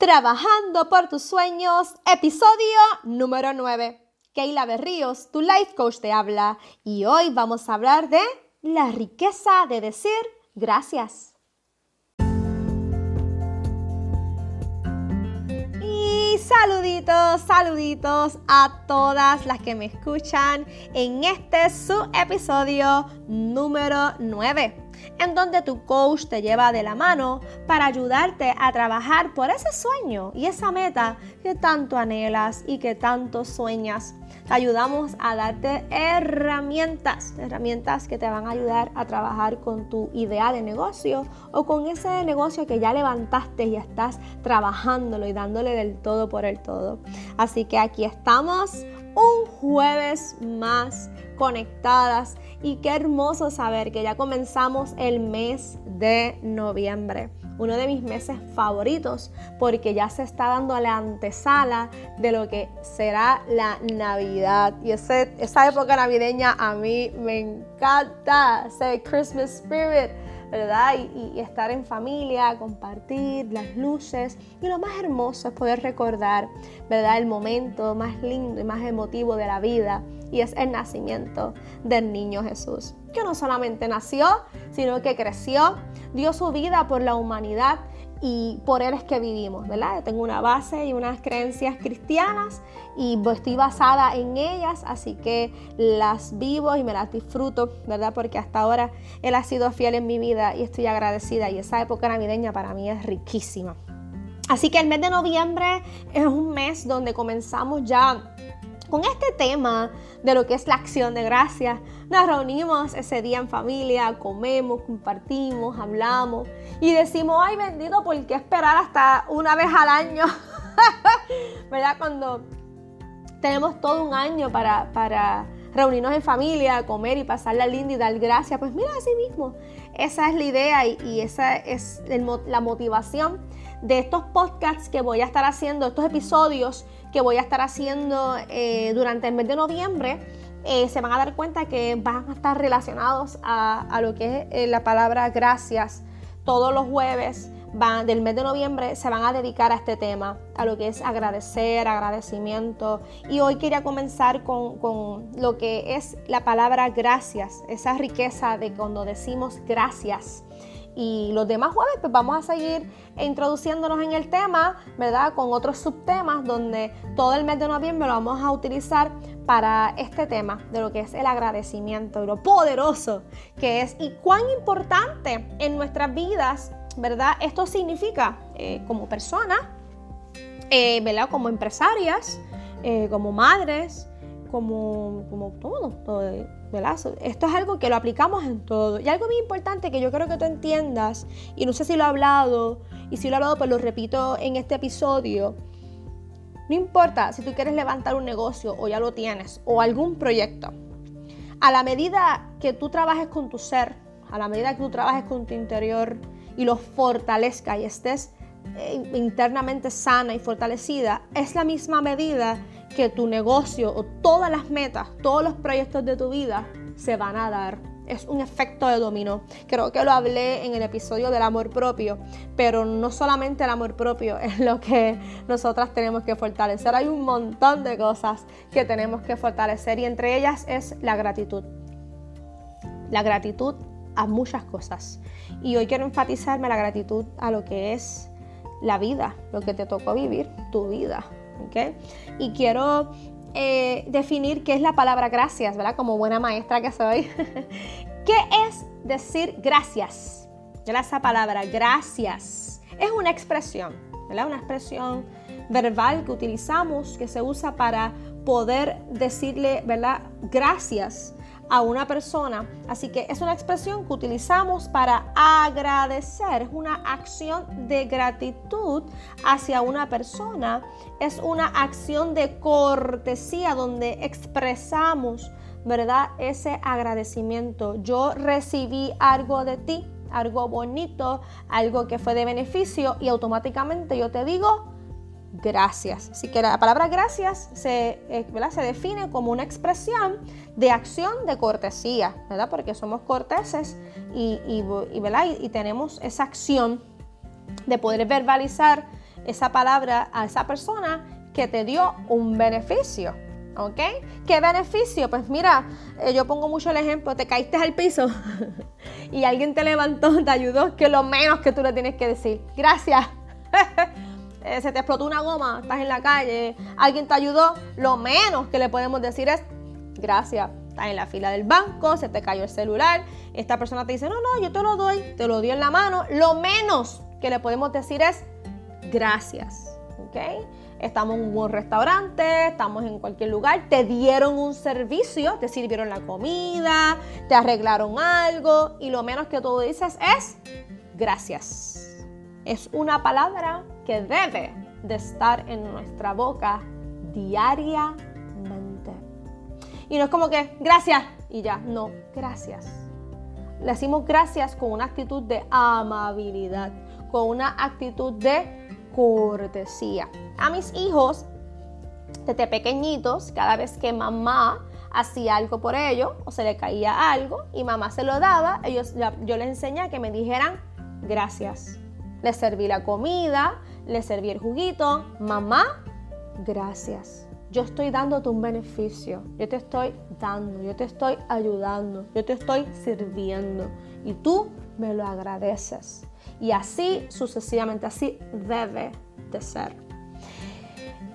Trabajando por tus sueños, episodio número 9. Keila Berríos, tu life coach te habla y hoy vamos a hablar de la riqueza de decir gracias. Y saluditos, saluditos a todas las que me escuchan en este su episodio número 9 en donde tu coach te lleva de la mano para ayudarte a trabajar por ese sueño y esa meta que tanto anhelas y que tanto sueñas. Te ayudamos a darte herramientas, herramientas que te van a ayudar a trabajar con tu idea de negocio o con ese negocio que ya levantaste y estás trabajándolo y dándole del todo por el todo. Así que aquí estamos un jueves más conectadas y qué hermoso saber que ya comenzamos el mes de noviembre, uno de mis meses favoritos porque ya se está dando la antesala de lo que será la Navidad. Y ese, esa época navideña a mí me encanta, ese Christmas spirit ¿verdad? Y, estar en familia, compartir las luces. Y lo más hermoso es poder recordar, ¿verdad? El momento más lindo y más emotivo de la vida. Y es el nacimiento del niño Jesús. Que no solamente nació, sino que creció, dio su vida por la humanidad y por él es que vivimos, ¿verdad? tengo una base y unas creencias cristianas y estoy basada en ellas, así que las vivo y me las disfruto, ¿verdad? Porque hasta ahora él ha sido fiel en mi vida y estoy agradecida y esa época navideña para mí es riquísima. Así que el mes de noviembre es un mes donde comenzamos ya con este tema de lo que es la acción de gracias, nos reunimos ese día en familia, comemos, compartimos, hablamos y decimos, ay bendito, ¿por qué esperar hasta una vez al año? ¿Verdad? Cuando tenemos todo un año para, para reunirnos en familia, comer y pasarla linda y dar gracias, pues mira, así mismo, esa es la idea y, esa es la motivación de estos podcasts que voy a estar haciendo, estos episodios que voy a estar haciendo eh, durante el mes de noviembre, eh, se van a dar cuenta que van a estar relacionados a, lo que es eh, la palabra gracias. Todos los jueves del mes de noviembre se van a dedicar a este tema, a lo que es agradecer, agradecimiento. Y hoy quería comenzar con, con lo que es la palabra gracias, esa riqueza de cuando decimos gracias. Y los demás jueves pues vamos a seguir introduciéndonos en el tema, ¿verdad? Con otros subtemas donde todo el mes de noviembre lo vamos a utilizar para este tema de lo que es el agradecimiento lo poderoso que es y cuán importante en nuestras vidas, ¿verdad? Esto significa eh, como personas, eh, ¿verdad? Como empresarias, eh, como madres, como, como todo, todo esto es algo que lo aplicamos en todo. Y algo muy importante que yo creo que tú entiendas, y no sé si lo he hablado, y si lo he hablado, pues lo repito en este episodio. No importa si tú quieres levantar un negocio o ya lo tienes, o algún proyecto. A la medida que tú trabajes con tu ser, a la medida que tú trabajes con tu interior y lo fortalezca y estés eh, internamente sana y fortalecida, es la misma medida que tu negocio o todas las metas, todos los proyectos de tu vida se van a dar. Es un efecto de dominó. Creo que lo hablé en el episodio del amor propio, pero no solamente el amor propio es lo que nosotras tenemos que fortalecer. Hay un montón de cosas que tenemos que fortalecer y entre ellas es la gratitud. La gratitud a muchas cosas. Y hoy quiero enfatizarme la gratitud a lo que es la vida, lo que te tocó vivir, tu vida. Y quiero eh, definir qué es la palabra gracias, ¿verdad? Como buena maestra que soy. ¿Qué es decir gracias? Esa palabra, gracias, es una expresión, ¿verdad? Una expresión verbal que utilizamos, que se usa para poder decirle, ¿verdad? Gracias a una persona. Así que es una expresión que utilizamos para agradecer, es una acción de gratitud hacia una persona, es una acción de cortesía donde expresamos, ¿verdad? Ese agradecimiento. Yo recibí algo de ti, algo bonito, algo que fue de beneficio y automáticamente yo te digo, gracias. Así que la palabra gracias se, eh, se define como una expresión de acción de cortesía, ¿verdad? Porque somos corteses y, y, y, tenemos esa acción de poder verbalizar esa palabra a esa persona que te dio un beneficio. ¿Ok? ¿Qué beneficio? Pues mira, eh, yo pongo mucho el ejemplo, te caíste al piso y alguien te levantó, te ayudó, que lo menos que tú le tienes que decir, gracias. Eh, se te explotó una goma, estás en la calle, alguien te ayudó, lo menos que le podemos decir es gracias. Estás en la fila del banco, se te cayó el celular, esta persona te dice, no, no, yo te lo doy, te lo doy en la mano, lo menos que le podemos decir es gracias. ¿Ok? Estamos en un restaurante, estamos en cualquier lugar, te dieron un servicio, te sirvieron la comida, te arreglaron algo y lo menos que tú dices es gracias. Es una palabra que debe de estar en nuestra boca diariamente. Y no es como que gracias y ya, no, gracias. Le decimos gracias con una actitud de amabilidad, con una actitud de cortesía. A mis hijos, desde pequeñitos, cada vez que mamá hacía algo por ellos o se le caía algo y mamá se lo daba, ellos, yo les enseñé que me dijeran gracias. Les serví la comida, les serví el juguito, mamá, gracias. Yo estoy dándote un beneficio, yo te estoy dando, yo te estoy ayudando, yo te estoy sirviendo y tú me lo agradeces. Y así sucesivamente, así debe de ser.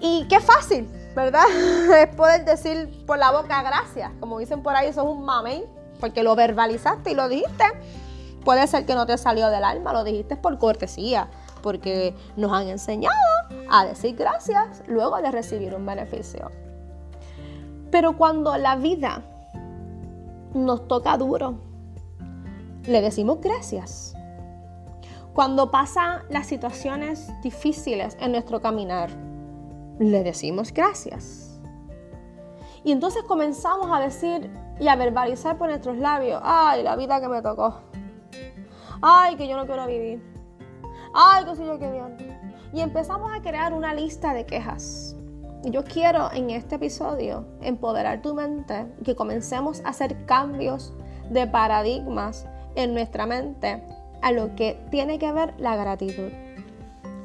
Y qué fácil, ¿verdad? Es poder decir por la boca gracias. Como dicen por ahí, eso es un mamey, porque lo verbalizaste y lo dijiste. Puede ser que no te salió del alma, lo dijiste por cortesía, porque nos han enseñado a decir gracias luego de recibir un beneficio. Pero cuando la vida nos toca duro, le decimos gracias. Cuando pasan las situaciones difíciles en nuestro caminar, le decimos gracias. Y entonces comenzamos a decir y a verbalizar por nuestros labios, ay, la vida que me tocó. Ay, que yo no quiero vivir. Ay, que soy yo Dios. Y empezamos a crear una lista de quejas. Y yo quiero en este episodio empoderar tu mente y que comencemos a hacer cambios de paradigmas en nuestra mente a lo que tiene que ver la gratitud.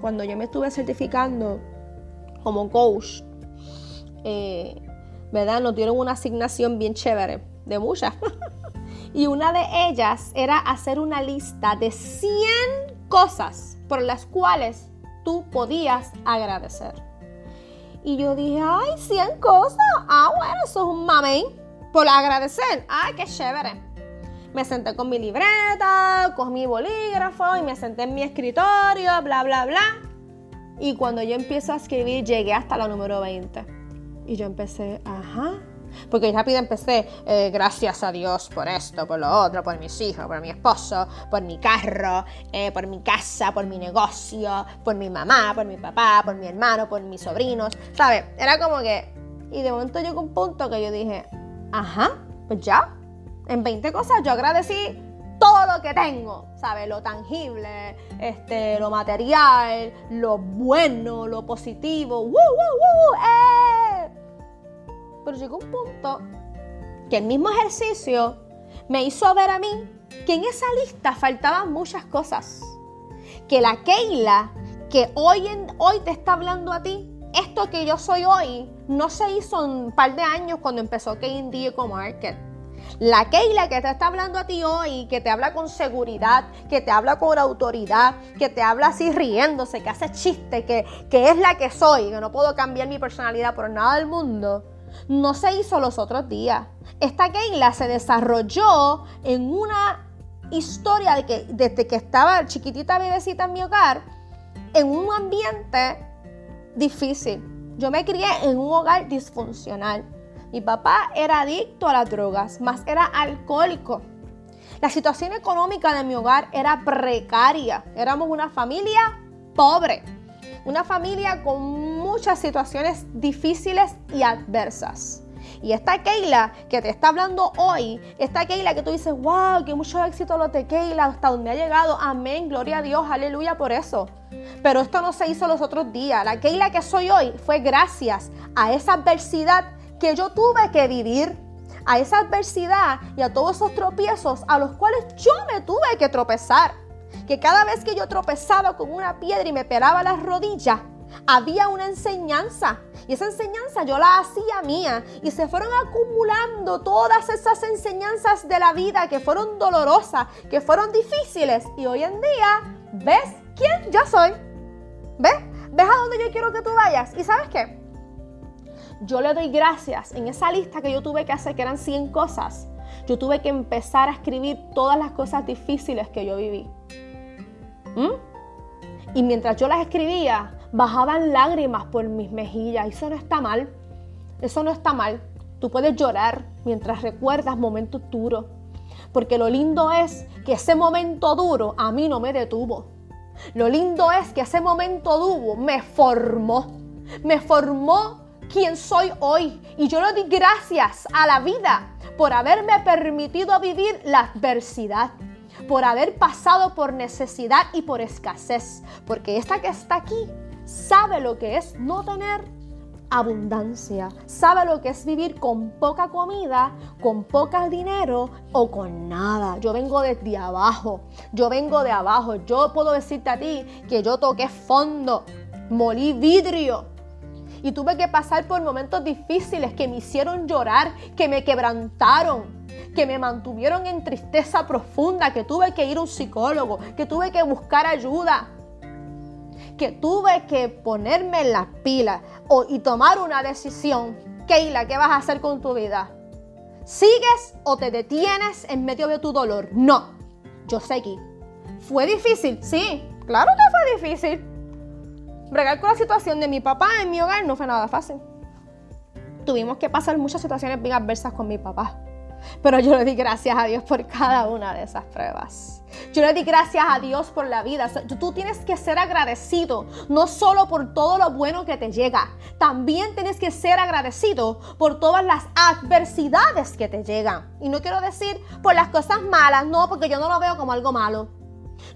Cuando yo me estuve certificando como coach, eh, ¿verdad? Nos dieron una asignación bien chévere, de muchas. y una de ellas era hacer una lista de 100 cosas por las cuales tú podías agradecer. Y yo dije, ay, 100 cosas. Ah, bueno, eso es un mamey por agradecer. Ay, qué chévere. Me senté con mi libreta, con mi bolígrafo y me senté en mi escritorio, bla, bla, bla. Y cuando yo empiezo a escribir, llegué hasta la número 20. Y yo empecé, ajá. Porque rápido empecé, eh, gracias a Dios por esto, por lo otro, por mis hijos, por mi esposo, por mi carro, eh, por mi casa, por mi negocio, por mi mamá, por mi papá, por mi hermano, por mis sobrinos. ¿Sabes? Era como que. Y de momento llegó un punto que yo dije, ajá, pues ya, en 20 cosas yo agradecí todo lo que tengo, ¿sabes? Lo tangible, este, lo material, lo bueno, lo positivo. ¡Woo, woo, eh. Pero llegó un punto que el mismo ejercicio me hizo ver a mí que en esa lista faltaban muchas cosas. Que la Keila que hoy, en, hoy te está hablando a ti, esto que yo soy hoy, no se hizo un par de años cuando empezó K&D Market la Keila que te está hablando a ti hoy, que te habla con seguridad, que te habla con autoridad, que te habla así riéndose, que hace chiste, que, que es la que soy, que no puedo cambiar mi personalidad por nada del mundo, no se hizo los otros días. Esta Keila se desarrolló en una historia de que desde que estaba chiquitita bebecita en mi hogar, en un ambiente difícil. Yo me crié en un hogar disfuncional. Mi papá era adicto a las drogas, más era alcohólico. La situación económica de mi hogar era precaria. Éramos una familia pobre, una familia con muchas situaciones difíciles y adversas. Y esta Keila que te está hablando hoy, esta Keila que tú dices, wow, que mucho éxito lo de Keila, hasta donde ha llegado, amén, gloria a Dios, aleluya por eso. Pero esto no se hizo los otros días. La Keila que soy hoy fue gracias a esa adversidad que yo tuve que vivir, a esa adversidad y a todos esos tropiezos a los cuales yo me tuve que tropezar. Que cada vez que yo tropezaba con una piedra y me pelaba las rodillas, había una enseñanza y esa enseñanza yo la hacía mía y se fueron acumulando todas esas enseñanzas de la vida que fueron dolorosas, que fueron difíciles y hoy en día, ¿ves quién yo soy? ¿Ves? ¿Ves a dónde yo quiero que tú vayas? ¿Y sabes qué? Yo le doy gracias en esa lista que yo tuve que hacer, que eran 100 cosas. Yo tuve que empezar a escribir todas las cosas difíciles que yo viví. ¿Mm? Y mientras yo las escribía, bajaban lágrimas por mis mejillas. Eso no está mal. Eso no está mal. Tú puedes llorar mientras recuerdas momentos duros. Porque lo lindo es que ese momento duro a mí no me detuvo. Lo lindo es que ese momento duro me formó. Me formó quien soy hoy. Y yo le doy gracias a la vida por haberme permitido vivir la adversidad por haber pasado por necesidad y por escasez, porque esta que está aquí sabe lo que es no tener abundancia, sabe lo que es vivir con poca comida, con poco dinero o con nada. Yo vengo desde abajo, yo vengo de abajo. Yo puedo decirte a ti que yo toqué fondo, molí vidrio y tuve que pasar por momentos difíciles que me hicieron llorar, que me quebrantaron, que me mantuvieron en tristeza profunda, que tuve que ir a un psicólogo, que tuve que buscar ayuda que tuve que ponerme en las pilas y tomar una decisión. Keila, ¿qué vas a hacer con tu vida? ¿Sigues o te detienes en medio de tu dolor? No, yo seguí. ¿Fue difícil? Sí, claro que fue difícil. Bregar con la situación de mi papá en mi hogar no fue nada fácil. Tuvimos que pasar muchas situaciones bien adversas con mi papá. Pero yo le di gracias a Dios por cada una de esas pruebas. Yo le di gracias a Dios por la vida. Tú tienes que ser agradecido, no solo por todo lo bueno que te llega, también tienes que ser agradecido por todas las adversidades que te llegan. Y no quiero decir por las cosas malas, no, porque yo no lo veo como algo malo.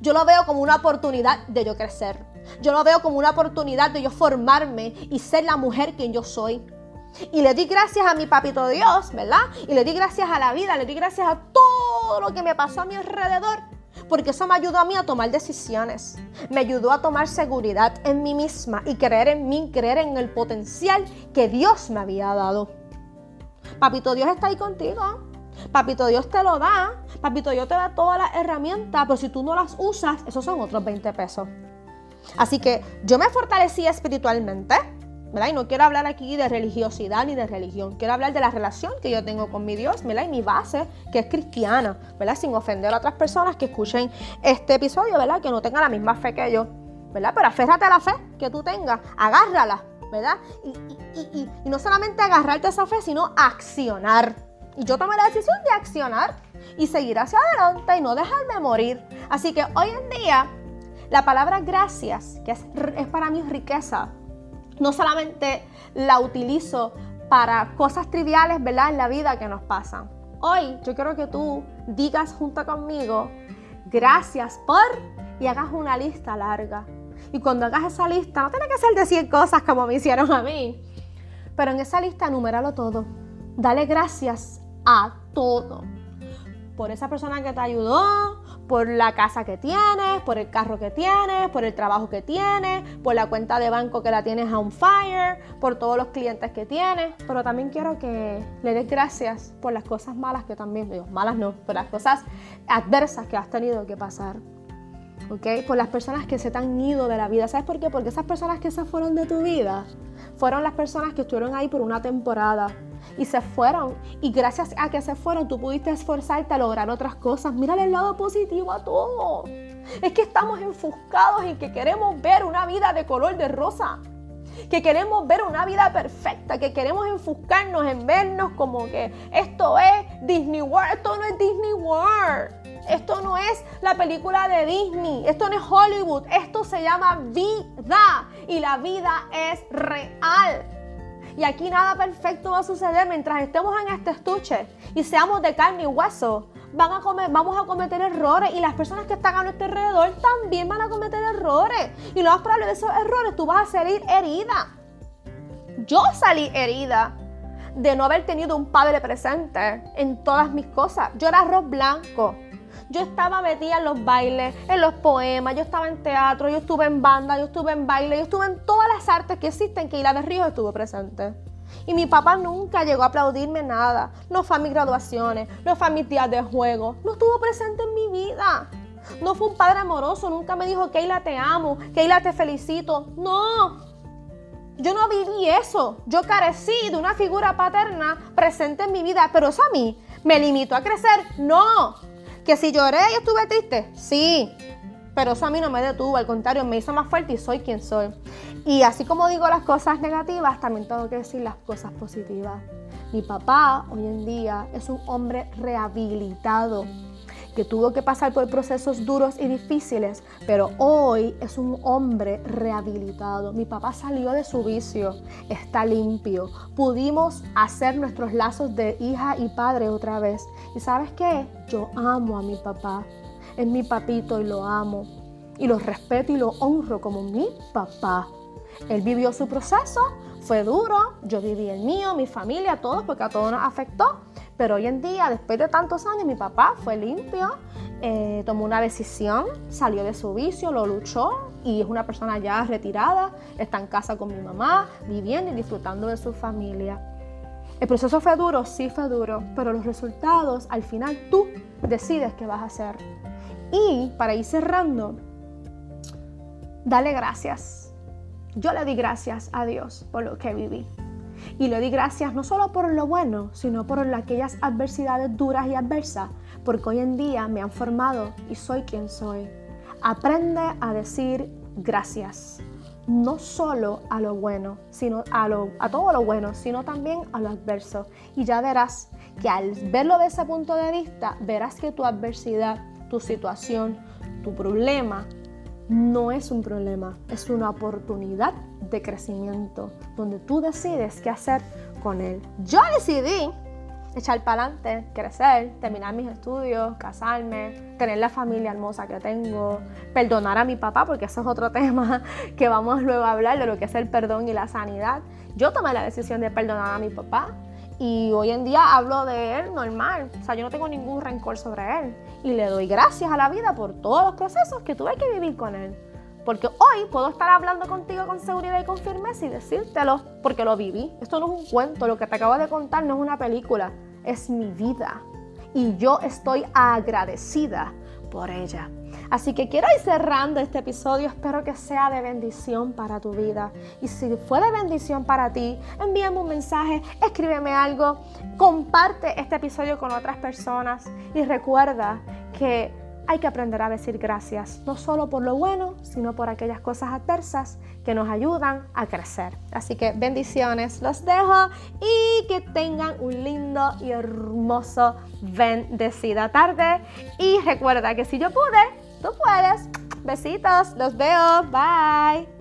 Yo lo veo como una oportunidad de yo crecer. Yo lo veo como una oportunidad de yo formarme y ser la mujer que yo soy. Y le di gracias a mi papito Dios, ¿verdad? Y le di gracias a la vida, le di gracias a todo lo que me pasó a mi alrededor. Porque eso me ayudó a mí a tomar decisiones. Me ayudó a tomar seguridad en mí misma y creer en mí, creer en el potencial que Dios me había dado. Papito Dios está ahí contigo. Papito Dios te lo da. Papito Dios te da todas las herramientas, pero si tú no las usas, esos son otros 20 pesos. Así que yo me fortalecí espiritualmente y no quiero hablar aquí de religiosidad ni de religión, quiero hablar de la relación que yo tengo con mi Dios, ¿verdad? Y mi base, que es cristiana, ¿verdad? Sin ofender a otras personas que escuchen este episodio, ¿verdad? Que no tengan la misma fe que yo, ¿verdad? Pero aférrate a la fe que tú tengas, agárrala, ¿verdad? Y, y no solamente agarrarte a esa fe, sino accionar. Y yo tomé la decisión de accionar y seguir hacia adelante y no dejarme morir. Así que hoy en día, la palabra gracias, que es, es para mí riqueza, no solamente la utilizo para cosas triviales, ¿verdad? En la vida que nos pasan. Hoy yo quiero que tú digas junto conmigo, gracias por, y hagas una lista larga. Y cuando hagas esa lista, no tiene que ser de 100 cosas como me hicieron a mí, pero en esa lista numéralo todo. Dale gracias a todo. Por esa persona que te ayudó, por la casa que tienes, por el carro que tienes, por el trabajo que tienes, por la cuenta de banco que la tienes on fire, por todos los clientes que tienes. Pero también quiero que le des gracias por las cosas malas que también, digo, malas no, por las cosas adversas que has tenido que pasar. ¿Ok? Por las personas que se te han ido de la vida. ¿Sabes por qué? Porque esas personas que se fueron de tu vida fueron las personas que estuvieron ahí por una temporada y se fueron. Y gracias a que se fueron, tú pudiste esforzarte a lograr otras cosas. Mírale el lado positivo a todo. Es que estamos enfuscados en que queremos ver una vida de color de rosa. Que queremos ver una vida perfecta, que queremos enfuscarnos en vernos como que esto es Disney World, esto no es Disney World. Esto no es la película de Disney, esto no es Hollywood, esto se llama vida y la vida es real. Y aquí nada perfecto va a suceder mientras estemos en este estuche y seamos de carne y hueso. Van a comer, vamos a cometer errores y las personas que están a nuestro alrededor también van a cometer errores. Y lo más probable de esos errores tú vas a salir herida. Yo salí herida de no haber tenido un padre presente en todas mis cosas. Yo era arroz blanco. Yo estaba metida en los bailes, en los poemas, yo estaba en teatro, yo estuve en banda, yo estuve en baile, yo estuve en todas las artes que existen que de Ríos estuvo presente. Y mi papá nunca llegó a aplaudirme nada. No fue a mis graduaciones, no fue a mis días de juego, no estuvo presente en mi vida. No fue un padre amoroso, nunca me dijo, Keila, te amo, Keila, te felicito. No, yo no viví eso. Yo carecí de una figura paterna presente en mi vida, pero eso a mí me limitó a crecer. No. Que si lloré y estuve triste, sí. Pero eso a mí no me detuvo, al contrario, me hizo más fuerte y soy quien soy. Y así como digo las cosas negativas, también tengo que decir las cosas positivas. Mi papá hoy en día es un hombre rehabilitado que tuvo que pasar por procesos duros y difíciles, pero hoy es un hombre rehabilitado. Mi papá salió de su vicio, está limpio. Pudimos hacer nuestros lazos de hija y padre otra vez. ¿Y sabes qué? Yo amo a mi papá. Es mi papito y lo amo. Y lo respeto y lo honro como mi papá. Él vivió su proceso, fue duro, yo viví el mío, mi familia, todos, porque a todos nos afectó. Pero hoy en día, después de tantos años, mi papá fue limpio, eh, tomó una decisión, salió de su vicio, lo luchó y es una persona ya retirada, está en casa con mi mamá, viviendo y disfrutando de su familia. El proceso fue duro, sí fue duro, pero los resultados al final tú decides qué vas a hacer. Y para ir cerrando, dale gracias. Yo le di gracias a Dios por lo que viví. Y le di gracias no solo por lo bueno, sino por aquellas adversidades duras y adversas, porque hoy en día me han formado y soy quien soy. Aprende a decir gracias, no solo a lo bueno, sino a, lo, a todo lo bueno, sino también a lo adverso. Y ya verás que al verlo de ese punto de vista, verás que tu adversidad, tu situación, tu problema, no es un problema, es una oportunidad de crecimiento donde tú decides qué hacer con él. Yo decidí echar para adelante, crecer, terminar mis estudios, casarme, tener la familia hermosa que tengo, perdonar a mi papá, porque eso es otro tema que vamos luego a hablar de lo que es el perdón y la sanidad. Yo tomé la decisión de perdonar a mi papá y hoy en día hablo de él normal, o sea, yo no tengo ningún rencor sobre él y le doy gracias a la vida por todos los procesos que tuve que vivir con él. Porque hoy puedo estar hablando contigo con seguridad y con firmeza y decírtelo porque lo viví. Esto no es un cuento, lo que te acabo de contar no es una película, es mi vida. Y yo estoy agradecida por ella. Así que quiero ir cerrando este episodio, espero que sea de bendición para tu vida. Y si fue de bendición para ti, envíame un mensaje, escríbeme algo, comparte este episodio con otras personas y recuerda que hay que aprender a decir gracias, no solo por lo bueno, sino por aquellas cosas adversas que nos ayudan a crecer. Así que bendiciones, los dejo y que tengan un lindo y hermoso bendecida tarde. Y recuerda que si yo pude, tú puedes. Besitos, los veo, bye.